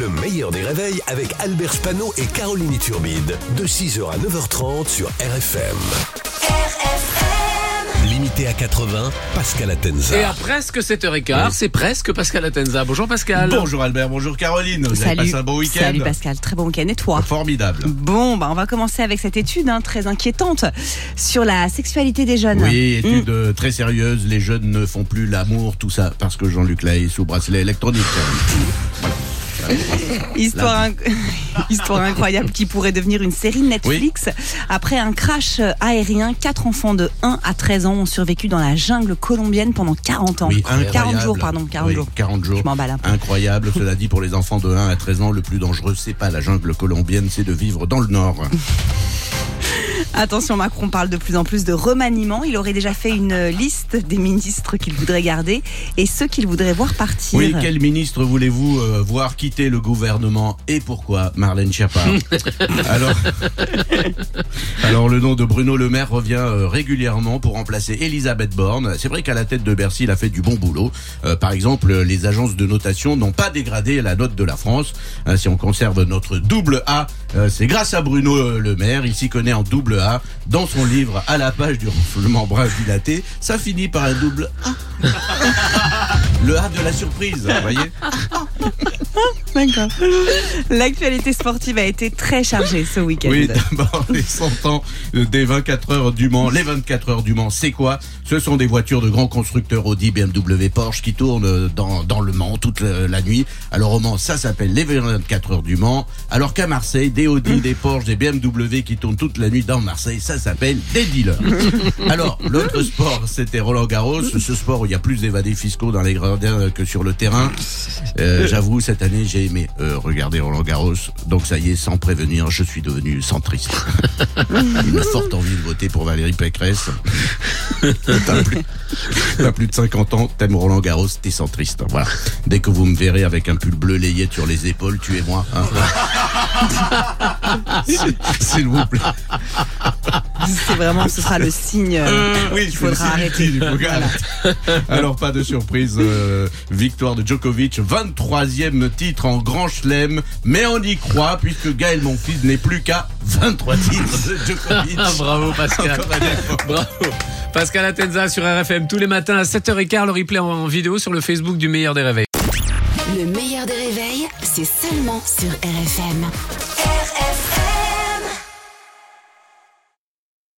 Le meilleur des réveils avec Albert Spano et Caroline Turbide. De 6h à 9h30 sur RFM. RFM. Limité à 80, Pascal Atenza. Et à presque 7h15, c'est presque Pascal Atenza. Bonjour Pascal. Bonjour Albert, bonjour Caroline. Vous avez passé un bon week-end Salut Pascal, très bon week-end. Et toi? Formidable. Bon, bah on va commencer avec cette étude hein, très inquiétante sur la sexualité des jeunes. Oui, étude euh, très sérieuse. Les jeunes ne font plus l'amour, tout ça, parce que Jean-Luc Lahaye est sous bracelet électronique. Histoire, Histoire incroyable qui pourrait devenir une série Netflix. Après un crash aérien, quatre enfants de 1 à 13 ans ont survécu dans la jungle colombienne pendant 40 ans. Oui, 40 jours, pardon, 40 jours. 40 jours. Je m'emballe un peu. Incroyable. Cela dit, pour les enfants de 1 à 13 ans, le plus dangereux, c'est pas la jungle colombienne, c'est de vivre dans le nord. Attention, Macron parle de plus en plus de remaniement. Il aurait déjà fait une liste des ministres qu'il voudrait garder et ceux qu'il voudrait voir partir. Oui, quel ministre voulez-vous euh, voir quitter le gouvernement et pourquoi Marlène Schiappa alors, alors, le nom de Bruno Le Maire revient euh, régulièrement pour remplacer Elisabeth Borne. C'est vrai qu'à la tête de Bercy, il a fait du bon boulot. Euh, par exemple, les agences de notation n'ont pas dégradé la note de la France. si on conserve notre double A, c'est grâce à Bruno Le Maire. Il s'y connaît en double A dans son livre à la page du renflement brun dilaté, ça finit par un double A. Le A de la surprise, vous voyez? D'accord. L'actualité sportive a été très chargée ce week-end. Oui, d'abord les 100 ans des 24 heures du Mans. Les 24 heures du Mans, c'est quoi? Ce sont des voitures de grands constructeurs Audi, BMW, Porsche qui tournent dans, dans le Mans toute la, nuit. Alors au Mans, ça s'appelle les 24 heures du Mans. Alors qu'à Marseille, des Audi, des Porsche, des BMW qui tournent toute la nuit dans Marseille, ça s'appelle des dealers. Alors l'autre sport, c'était Roland Garros. Ce sport où il y a plus d'évadés fiscaux dans les gradins que sur le terrain. Euh, j'avoue, cette année, j'ai aimé euh, regarder Roland Garros. Donc ça y est, sans prévenir, je suis devenu centriste. Une forte envie de voter pour Valérie Pécresse. T'as plus, plus, de 50 ans, t'aimes Roland Garros, t'es centriste. Voilà. Dès que vous me verrez avec un pull bleu layé sur les épaules, tuez-moi. Hein. S'il vous plaît. C'est vraiment, ce sera le signe. Euh, oui, il faudra arrêter. Alors pas de surprise, victoire de Djokovic, 23e titre en Grand Chelem, mais on y croit puisque Gaël Monfils n'est plus qu'à 23 titres de Djokovic. Bravo Pascal. Bravo. Pascal Atenza sur RFM tous les matins à 7h15, le replay en vidéo sur le Facebook du meilleur des réveils. Le meilleur des réveils, c'est seulement sur RFM.